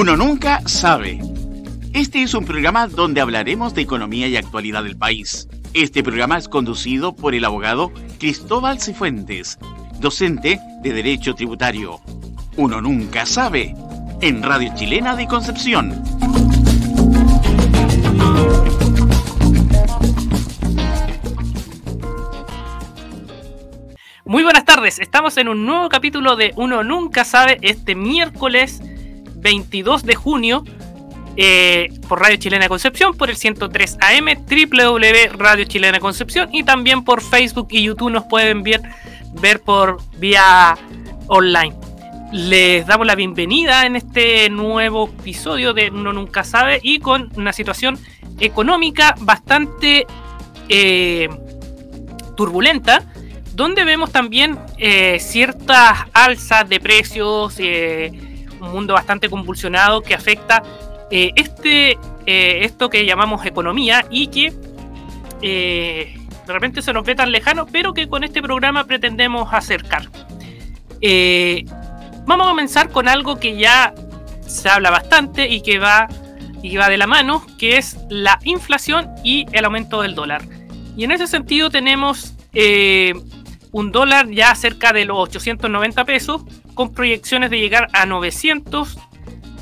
Uno nunca sabe. Este es un programa donde hablaremos de economía y actualidad del país. Este programa es conducido por el abogado Cristóbal Cifuentes, docente de Derecho Tributario. Uno nunca sabe. En Radio Chilena de Concepción. Muy buenas tardes, estamos en un nuevo capítulo de Uno Nunca Sabe este miércoles 22 de junio eh, por Radio Chilena Concepción, por el 103 AM, www Radio Chilena Concepción y también por Facebook y YouTube nos pueden ver, ver por vía online. Les damos la bienvenida en este nuevo episodio de Uno Nunca Sabe y con una situación económica bastante eh, turbulenta donde vemos también eh, ciertas alzas de precios, un mundo bastante convulsionado que afecta eh, este, esto que llamamos economía y que de repente se nos ve tan lejano, pero que con este programa pretendemos acercar. vamos a comenzar con algo que ya se habla bastante y que va, y va de la mano, que es la inflación y el aumento del dólar. Y en ese sentido tenemos un dólar ya cerca de los 890 pesos, con proyecciones de llegar a 900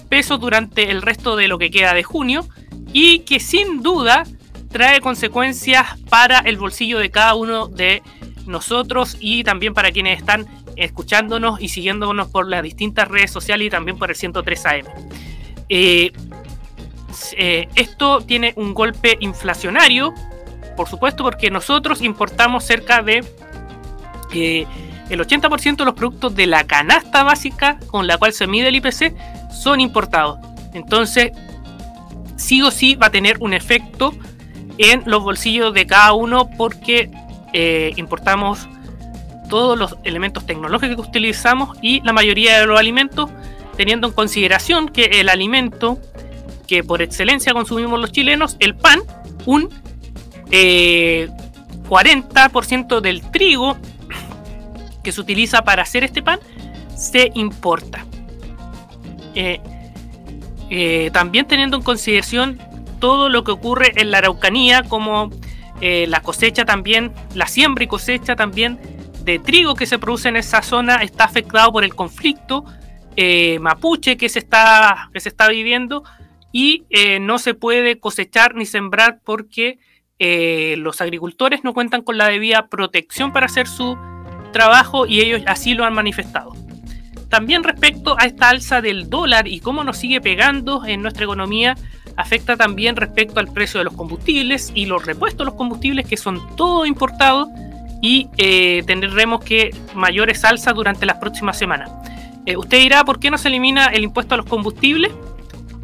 pesos durante el resto de lo que queda de junio, y que sin duda trae consecuencias para el bolsillo de cada uno de nosotros y también para quienes están escuchándonos y siguiéndonos por las distintas redes sociales y también por el 103 AM. Eh, eh, esto tiene un golpe inflacionario, por supuesto, porque nosotros importamos cerca de que el 80% de los productos de la canasta básica con la cual se mide el IPC son importados. Entonces, sí o sí va a tener un efecto en los bolsillos de cada uno porque eh, importamos todos los elementos tecnológicos que utilizamos y la mayoría de los alimentos, teniendo en consideración que el alimento que por excelencia consumimos los chilenos, el pan, un 40% eh, del trigo que se utiliza para hacer este pan se importa. Eh, eh, también teniendo en consideración todo lo que ocurre en la Araucanía, como eh, la cosecha también, la siembra y cosecha también de trigo que se produce en esa zona está afectado por el conflicto mapuche que se está, que se está viviendo y no se puede cosechar ni sembrar porque los agricultores no cuentan con la debida protección para hacer su trabajo y ellos así lo han manifestado. También respecto a esta alza del dólar y cómo nos sigue pegando en nuestra economía, afecta también respecto al precio de los combustibles y los repuestos de los combustibles que son todo importados y eh, tendremos que mayores alzas durante las próximas semanas. Eh, usted dirá, ¿por qué no se elimina el impuesto a los combustibles?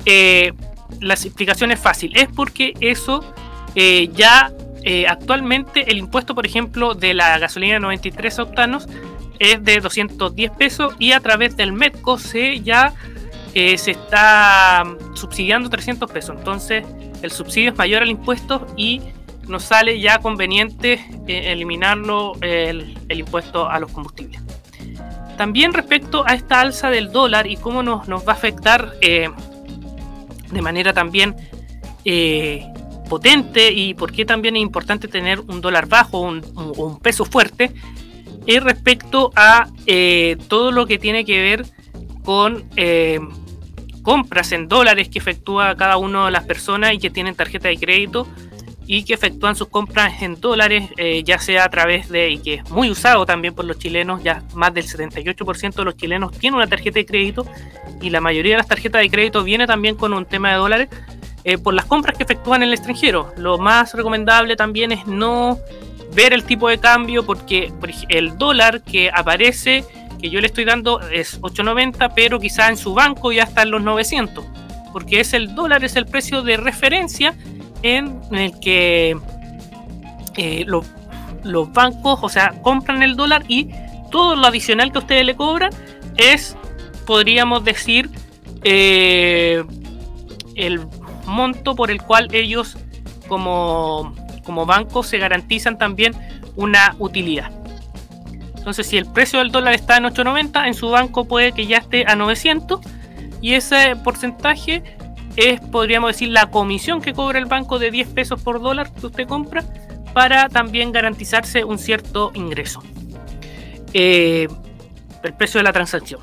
Eh, la explicación es fácil, es porque eso ya eh, actualmente el impuesto, por ejemplo, de la gasolina 93 octanos es de 210 pesos y a través del Medco se ya eh, se está subsidiando 300 pesos. Entonces el subsidio es mayor al impuesto y nos sale ya conveniente eh, eliminarlo el, impuesto a los combustibles. También respecto a esta alza del dólar y cómo nos, nos va a afectar de manera también potente y por qué también es importante tener un dólar bajo, un, peso fuerte, es respecto a eh, todo lo que tiene que ver con eh, compras en dólares que efectúa cada una de las personas y que tienen tarjeta de crédito y que efectúan sus compras en dólares, eh, ya sea a través de, y que es muy usado también por los chilenos, ya más del 78% de los chilenos tienen una tarjeta de crédito y la mayoría de las tarjetas de crédito viene también con un tema de dólares, eh, por las compras que efectúan en el extranjero. Lo más recomendable también es no ver el tipo de cambio porque el dólar que aparece, que yo le estoy dando, es 8.90, pero quizá en su banco ya está en los 900, porque es el dólar, es el precio de referencia en el que eh, los, bancos, o sea, compran el dólar y todo lo adicional que ustedes le cobran es, podríamos decir, eh, el monto por el cual ellos como, como banco se garantizan también una utilidad. Entonces, si el precio del dólar está en 8.90, en su banco puede que ya esté a 900 y ese porcentaje es, podríamos decir, la comisión que cobra el banco de 10 pesos por dólar que usted compra para también garantizarse un cierto ingreso. Eh, el precio de la transacción.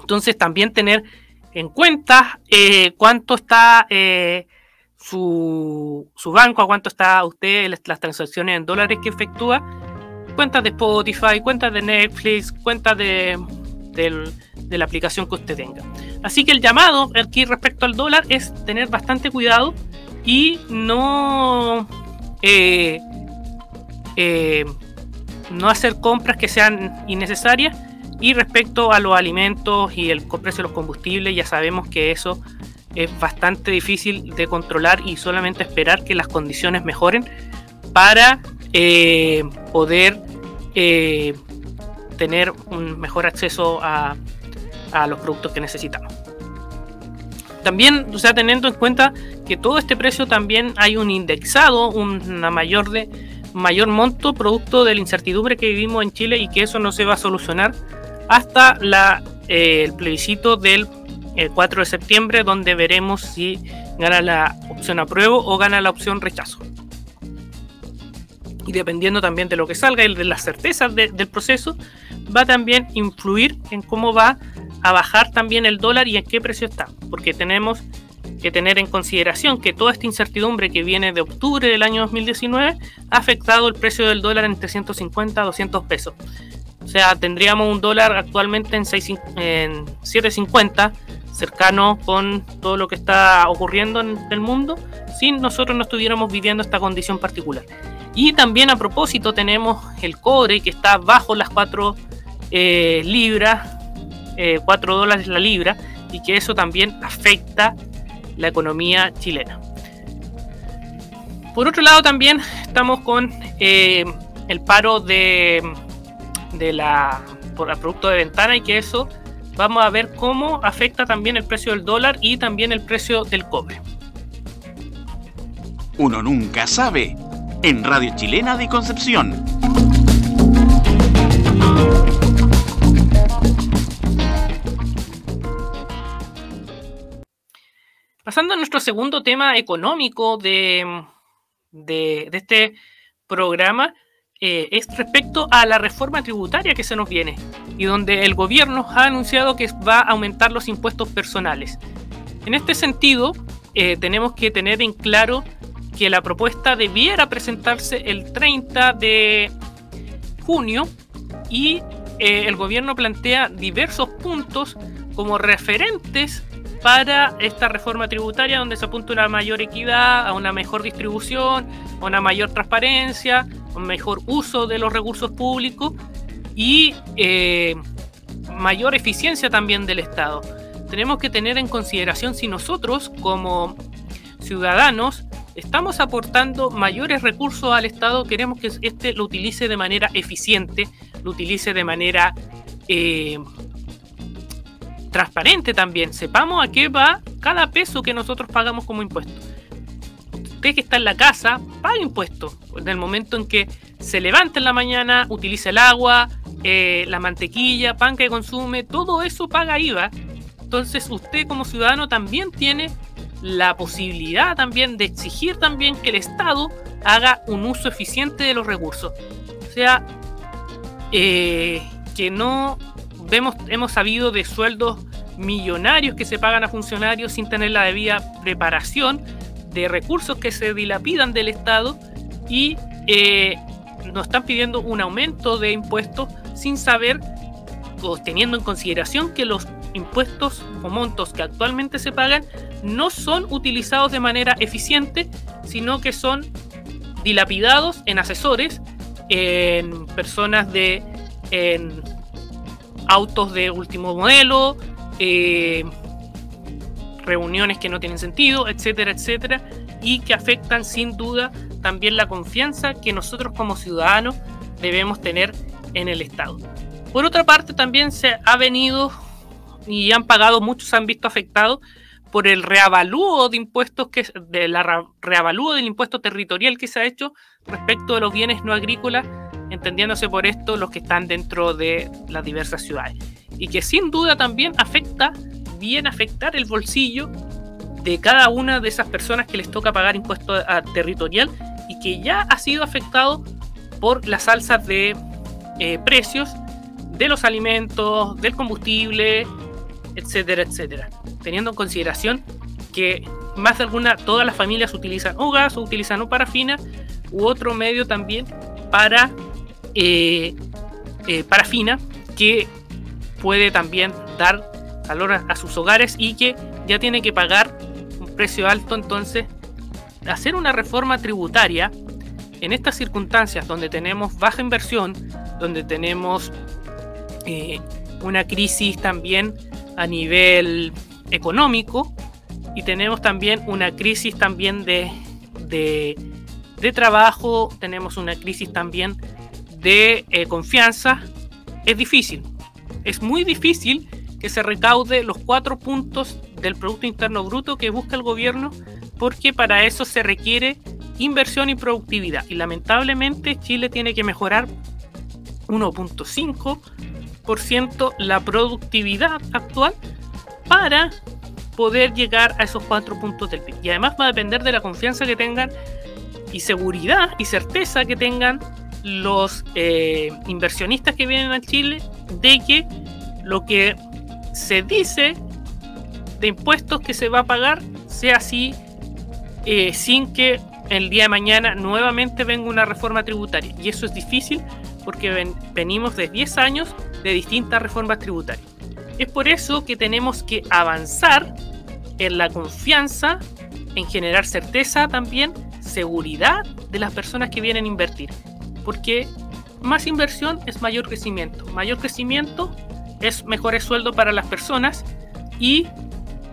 Entonces también tener en cuenta eh, cuánto está eh, su, banco, a cuánto está usted las, transacciones en dólares que efectúa, cuentas de Spotify, cuentas de Netflix, cuentas de, de la aplicación que usted tenga. Así que el llamado aquí respecto al dólar es tener bastante cuidado y no, eh, no hacer compras que sean innecesarias. Y respecto a los alimentos y el precio de los combustibles, ya sabemos que eso es bastante difícil de controlar y solamente esperar que las condiciones mejoren para eh, poder tener un mejor acceso a, a los productos que necesitamos. También, o sea, teniendo en cuenta que todo este precio también hay un indexado, una mayor de mayor monto producto de la incertidumbre que vivimos en Chile y que eso no se va a solucionar hasta eh, el plebiscito del 4 eh, de septiembre, donde veremos si gana la opción apruebo o gana la opción rechazo. Y dependiendo también de lo que salga y de las certezas del proceso, va también influir en cómo va a bajar también el dólar y en qué precio está, porque tenemos que tener en consideración que toda esta incertidumbre que viene de octubre del año 2019 ha afectado el precio del dólar en 350 a 200 pesos. O sea, tendríamos un dólar actualmente en, 7.50, cercano con todo lo que está ocurriendo en el mundo, si nosotros no estuviéramos viviendo esta condición particular. Y también a propósito tenemos el cobre que está bajo las 4 eh, libras 4 eh, dólares la libra y que eso también afecta la economía chilena. Por otro lado también estamos con eh, el paro de, de la por el producto de ventana y que eso vamos a ver cómo afecta también el precio del dólar y también el precio del cobre. Uno nunca sabe en Radio Chilena de Concepción. Pasando a nuestro segundo tema económico de, este programa, eh, es respecto a la reforma tributaria que se nos viene y donde el gobierno ha anunciado que va a aumentar los impuestos personales. En este sentido, eh, tenemos que tener en claro que la propuesta debiera presentarse el 30 de junio y eh, el gobierno plantea diversos puntos como referentes para esta reforma tributaria donde se apunta una mayor equidad, a una mejor distribución, a una mayor transparencia, mejor uso de los recursos públicos y eh, mayor eficiencia también del Estado. Tenemos que tener en consideración si nosotros como ciudadanos estamos aportando mayores recursos al Estado, queremos que éste lo utilice de manera eficiente, lo utilice de manera eh, transparente también. Sepamos a qué va cada peso que nosotros pagamos como impuesto. Usted que está en la casa, paga impuestos. En el momento en que se levanta en la mañana, utiliza el agua, eh, la mantequilla, pan que consume, todo eso paga IVA. Entonces usted como ciudadano también tiene la posibilidad también de exigir también que el Estado haga un uso eficiente de los recursos. O sea, eh, que no vemos, hemos sabido de sueldos millonarios que se pagan a funcionarios sin tener la debida preparación, de recursos que se dilapidan del Estado y eh, nos están pidiendo un aumento de impuestos sin saber o teniendo en consideración que los impuestos o montos que actualmente se pagan no son utilizados de manera eficiente, sino que son dilapidados en asesores, en personas de en autos de último modelo, eh, reuniones que no tienen sentido, etcétera, etcétera, y que afectan sin duda también la confianza que nosotros como ciudadanos debemos tener en el Estado. Por otra parte, también se ha venido y han pagado, muchos han visto afectados por el reavalúo de impuestos que de la reavalúo del impuesto territorial que se ha hecho respecto de los bienes no agrícolas entendiéndose por esto los que están dentro de las diversas ciudades. Y que sin duda también afecta bien afectar el bolsillo de cada una de esas personas que les toca pagar impuesto territorial y que ya ha sido afectado por las alzas de eh, precios de los alimentos, del combustible, etcétera, etcétera. Teniendo en consideración que más de alguna, todas las familias utilizan o gas o utilizan o parafina u otro medio también para eh, eh, parafina que puede también dar a sus hogares y que ya tiene que pagar un precio alto entonces hacer una reforma tributaria en estas circunstancias donde tenemos baja inversión, donde tenemos eh, una crisis también a nivel económico y tenemos también una crisis también de, de, trabajo, tenemos una crisis también de eh, confianza, es difícil. Es muy difícil que se recaude los cuatro puntos del Producto Interno Bruto que busca el gobierno porque para eso se requiere inversión y productividad. Y lamentablemente Chile tiene que mejorar 1.5% la productividad actual para poder llegar a esos cuatro puntos del PIB. Y además va a depender de la confianza que tengan y seguridad y certeza que tengan los eh, inversionistas que vienen a Chile de que lo que se dice de impuestos que se va a pagar sea así eh, sin que el día de mañana nuevamente venga una reforma tributaria. Y eso es difícil porque venimos de 10 años de distintas reformas tributarias. Es por eso que tenemos que avanzar en la confianza, en generar certeza también, seguridad de las personas que vienen a invertir. Porque más inversión es mayor crecimiento. Mayor crecimiento es mejores sueldos para las personas y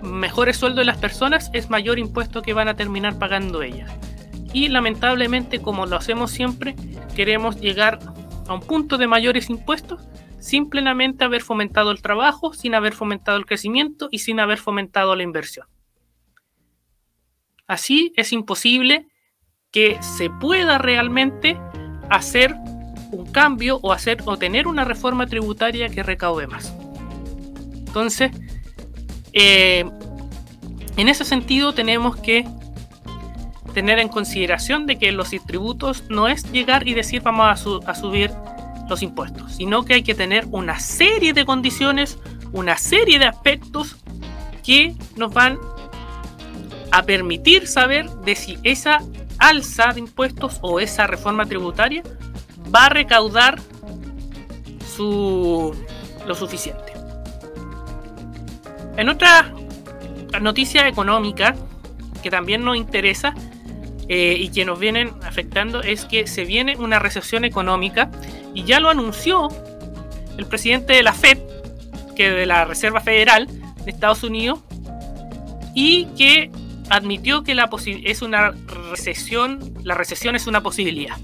mejores sueldos de las personas es mayor impuesto que van a terminar pagando ellas. Y lamentablemente, como lo hacemos siempre, queremos llegar a un punto de mayores impuestos sin plenamente haber fomentado el trabajo, sin haber fomentado el crecimiento y sin haber fomentado la inversión. Así es imposible que se pueda realmente hacer un cambio o hacer o tener una reforma tributaria que recaude más. Entonces, eh, en ese sentido tenemos que tener en consideración de que los tributos no es llegar y decir vamos a, subir los impuestos, sino que hay que tener una serie de condiciones, una serie de aspectos que nos van a permitir saber de si esa alza de impuestos o esa reforma tributaria va a recaudar su, lo suficiente. En otra noticia económica que también nos interesa eh, y que nos vienen afectando es que se viene una recesión económica y ya lo anunció el presidente de la Fed, que de la Reserva Federal de Estados Unidos, y que admitió que la es una recesión, la recesión es una posibilidad.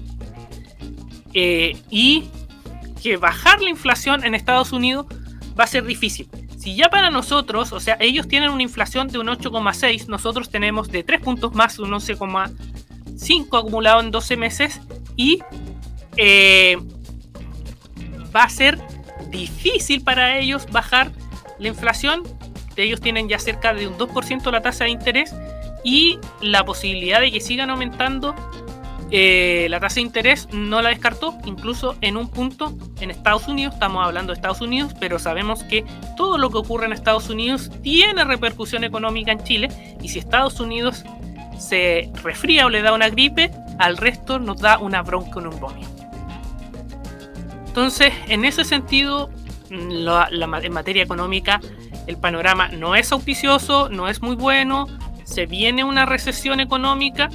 Eh, y que bajar la inflación en Estados Unidos va a ser difícil. Si ya para nosotros, o sea, ellos tienen una inflación de un 8,6, nosotros tenemos de 3 puntos más un 11,5 acumulado en 12 meses y eh, va a ser difícil para ellos bajar la inflación. Ellos tienen ya cerca de un 2% la tasa de interés y la posibilidad de que sigan aumentando eh, la tasa de interés no la descartó, incluso en un punto en Estados Unidos, estamos hablando de Estados Unidos, pero sabemos que todo lo que ocurre en Estados Unidos tiene repercusión económica en Chile y si Estados Unidos se resfría o le da una gripe, al resto nos da una bronca bronconeumonía. Entonces, en ese sentido, en materia económica, el panorama no es auspicioso, no es muy bueno, se viene una recesión económica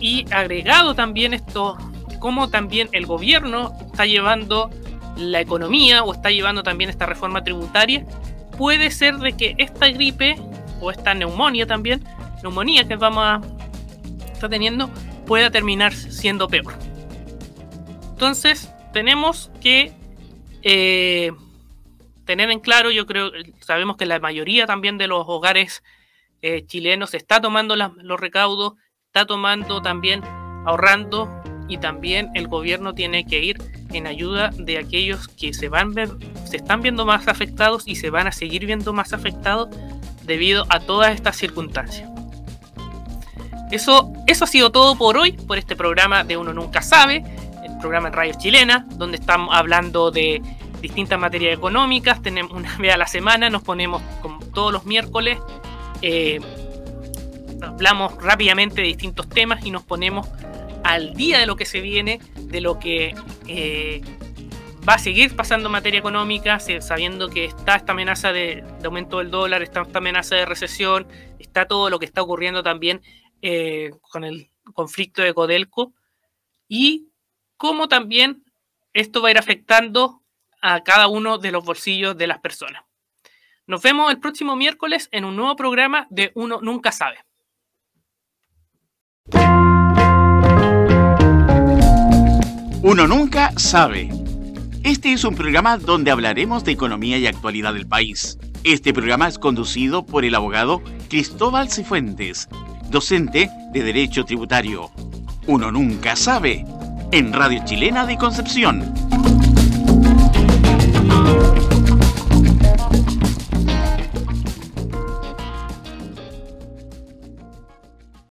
y agregado también esto, cómo también el gobierno está llevando la economía o está llevando también esta reforma tributaria, puede ser de que esta gripe o esta neumonía también, neumonía que vamos a estar teniendo, pueda terminar siendo peor. Entonces, tenemos que eh, tener en claro, yo creo, sabemos que la mayoría también de los hogares eh, chilenos está tomando los recaudos, está tomando también, ahorrando y también el gobierno tiene que ir en ayuda de aquellos que se van se están viendo más afectados y se van a seguir viendo más afectados debido a todas estas circunstancias. Eso, eso ha sido todo por hoy, por este programa de Uno Nunca Sabe, el programa en Radio Chilena, donde estamos hablando de distintas materias económicas, tenemos una vez a la semana, nos ponemos como todos los miércoles, eh, hablamos rápidamente de distintos temas y nos ponemos al día de lo que se viene, de lo que eh, va a seguir pasando en materia económica, sabiendo que está esta amenaza de, aumento del dólar, está esta amenaza de recesión, está todo lo que está ocurriendo también eh, con el conflicto de Codelco y cómo también esto va a ir afectando a cada uno de los bolsillos de las personas. Nos vemos el próximo miércoles en un nuevo programa de Uno Nunca Sabe. Uno Nunca Sabe. Este es un programa donde hablaremos de economía y actualidad del país. Este programa es conducido por el abogado Cristóbal Cifuentes, docente de Derecho Tributario. Uno Nunca Sabe, en Radio Chilena de Concepción.